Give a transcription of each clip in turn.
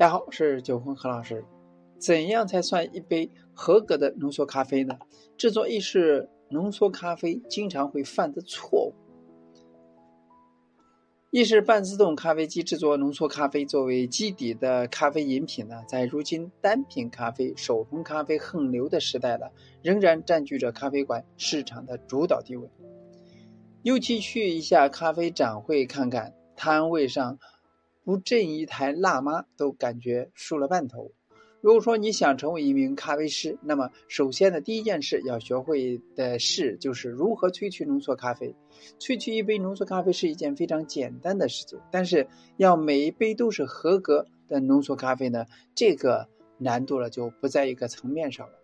大家好，我是九峰何老师。怎样才算一杯合格的浓缩咖啡呢？制作意式浓缩咖啡经常会犯的错误。意式半自动咖啡机制作浓缩咖啡作为基底的咖啡饮品呢，在如今单品咖啡、手冲咖啡横流的时代呢，仍然占据着咖啡馆市场的主导地位。尤其去一下咖啡展会看看，摊位上不震一台辣妈都感觉输了半头。如果说你想成为一名咖啡师，那么首先的第一件事要学会的事就是如何萃取浓缩咖啡。萃取一杯浓缩咖啡是一件非常简单的事情，但是要每一杯都是合格的浓缩咖啡呢，这个难度了就不在一个层面上了。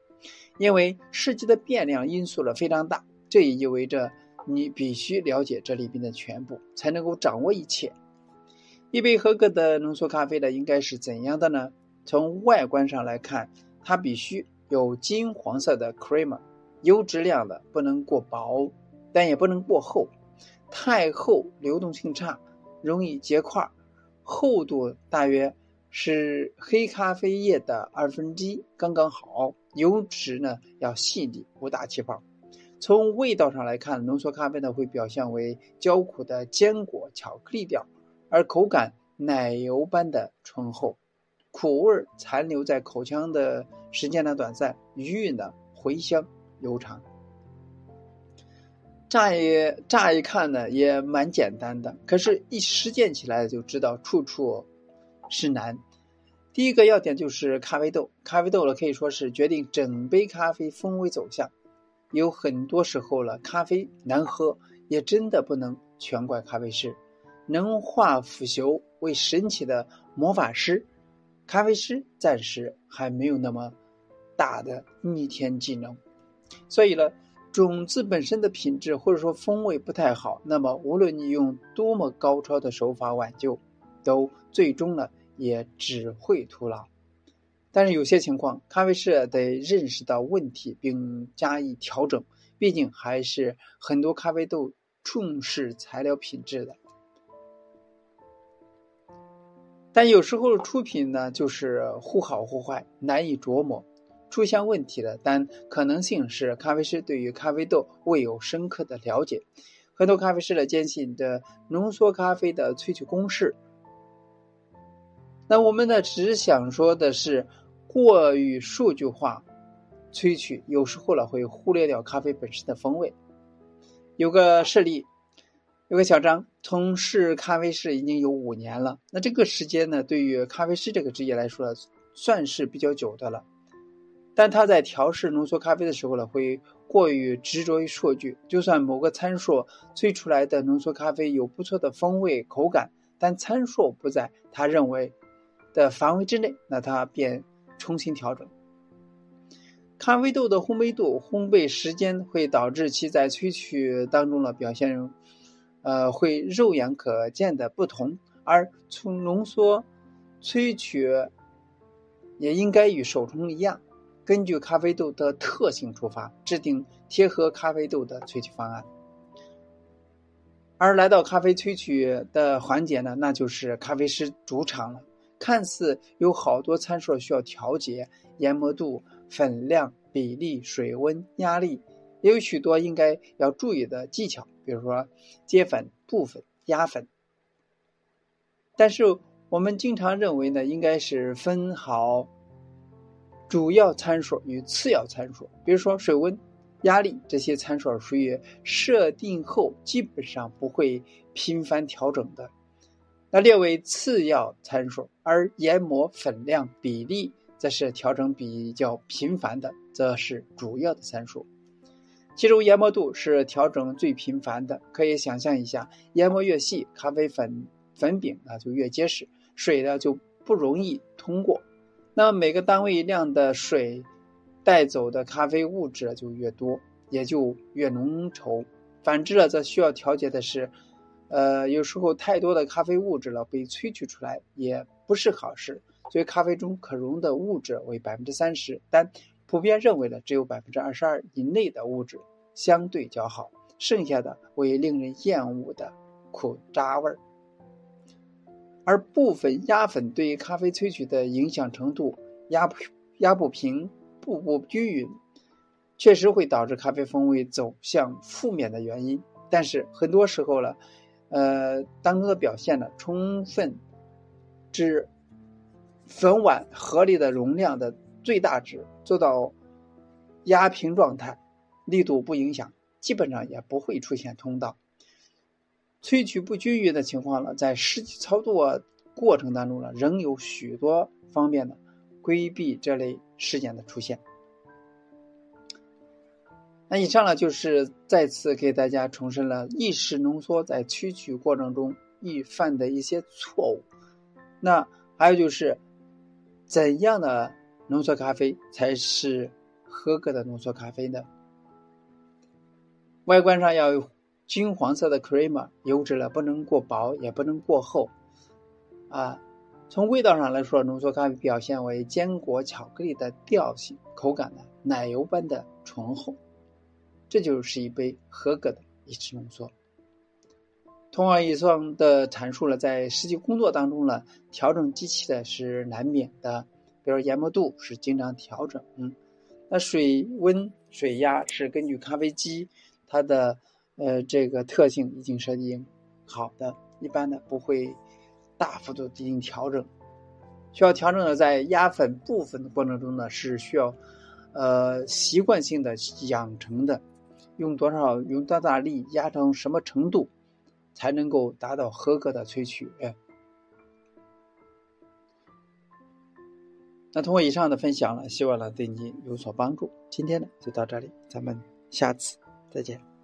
因为世界的变量因素了非常大，这也意味着你必须了解这里边的全部，才能够掌握一切。一杯合格的浓缩咖啡呢，应该是怎样的呢？从外观上来看，它必须有金黄色的 cream，优质量的，不能过薄，但也不能过厚。太厚流动性差，容易结块。厚度大约是黑咖啡液的二分之一，刚刚好。油脂呢要细腻，不大气泡。从味道上来看，浓缩咖啡呢会表现为焦苦的坚果巧克力调，而口感奶油般的醇厚。苦味残留在口腔的时间呢短暂，余韵呢回香悠长。乍一乍一看呢也蛮简单的，可是，一实践起来就知道处处是难。第一个要点就是咖啡豆，咖啡豆呢可以说是决定整杯咖啡风味走向。有很多时候了，咖啡难喝也真的不能全怪咖啡师，能化腐朽为神奇的魔法师。咖啡师暂时还没有那么大的逆天技能，所以呢，种子本身的品质或者说风味不太好，那么无论你用多么高超的手法挽救，都最终呢也只会徒劳。但是有些情况，咖啡师得认识到问题并加以调整，毕竟还是很多咖啡豆重视材料品质的。但有时候出品呢，就是忽好忽坏，难以琢磨。出现问题了，但可能性是咖啡师对于咖啡豆未有深刻的了解。很多咖啡师呢坚信的浓缩咖啡的萃取公式。那我们呢，只想说的是，过于数据化萃取，有时候呢会忽略掉咖啡本身的风味。有个事例。有个小张从事咖啡师已经有五年了，那这个时间呢，对于咖啡师这个职业来说，算是比较久的了。但他在调试浓缩咖啡的时候呢，会过于执着于数据。就算某个参数萃出来的浓缩咖啡有不错的风味口感，但参数不在他认为的范围之内，那他便重新调整。咖啡豆的烘焙度、烘焙时间会导致其在萃取当中的表现。呃，会肉眼可见的不同，而从浓缩萃取也应该与手冲一样，根据咖啡豆的特性出发，制定贴合咖啡豆的萃取方案。而来到咖啡萃取的环节呢，那就是咖啡师主场了。看似有好多参数需要调节，研磨度、粉量、比例、水温、压力，也有许多应该要注意的技巧。比如说，接粉、布粉、压粉，但是我们经常认为呢，应该是分好主要参数与次要参数。比如说，水温、压力这些参数属于设定后基本上不会频繁调整的，那列为次要参数；而研磨、粉量、比例则是调整比较频繁的，则是主要的参数。其中研磨度是调整最频繁的，可以想象一下，研磨越细，咖啡粉粉饼啊就越结实，水呢就不容易通过。那么每个单位量的水带走的咖啡物质就越多，也就越浓稠。反之了，则需要调节的是，呃，有时候太多的咖啡物质了被萃取出来也不是好事。所以咖啡中可溶的物质为百分之三十，但。普遍认为呢，只有百分之二十二以内的物质相对较好，剩下的为令人厌恶的苦渣味儿。而部分压粉对于咖啡萃取的影响程度压不压不平、不不均匀，确实会导致咖啡风味走向负面的原因。但是很多时候呢，呃，当中的表现呢，充分至粉碗合理的容量的最大值，做到压平状态，力度不影响，基本上也不会出现通道。萃取不均匀的情况呢，在实际操作过程当中呢，仍有许多方面的规避这类事件的出现。那以上呢，就是再次给大家重申了意识浓缩在萃取过程中易犯的一些错误。那还有就是，怎样的浓缩咖啡才是合格的浓缩咖啡呢？外观上要有。金黄色的 creamer，油脂呢不能过薄，也不能过厚，啊，从味道上来说，浓缩咖啡表现为坚果巧克力的调性，口感呢奶油般的醇厚，这就是一杯合格的意式浓缩。通过以上的阐述了，在实际工作当中呢，调整机器的是难免的，比如研磨度是经常调整，嗯，那水温、水压是根据咖啡机它的。呃，这个特性已经设定好的，一般的不会大幅度进行调整。需要调整的，在压粉部分的过程中呢，是需要呃习惯性的养成的，用多少用多大力压成什么程度，才能够达到合格的萃取。那通过以上的分享呢，希望呢对你有所帮助。今天呢就到这里，咱们下次再见。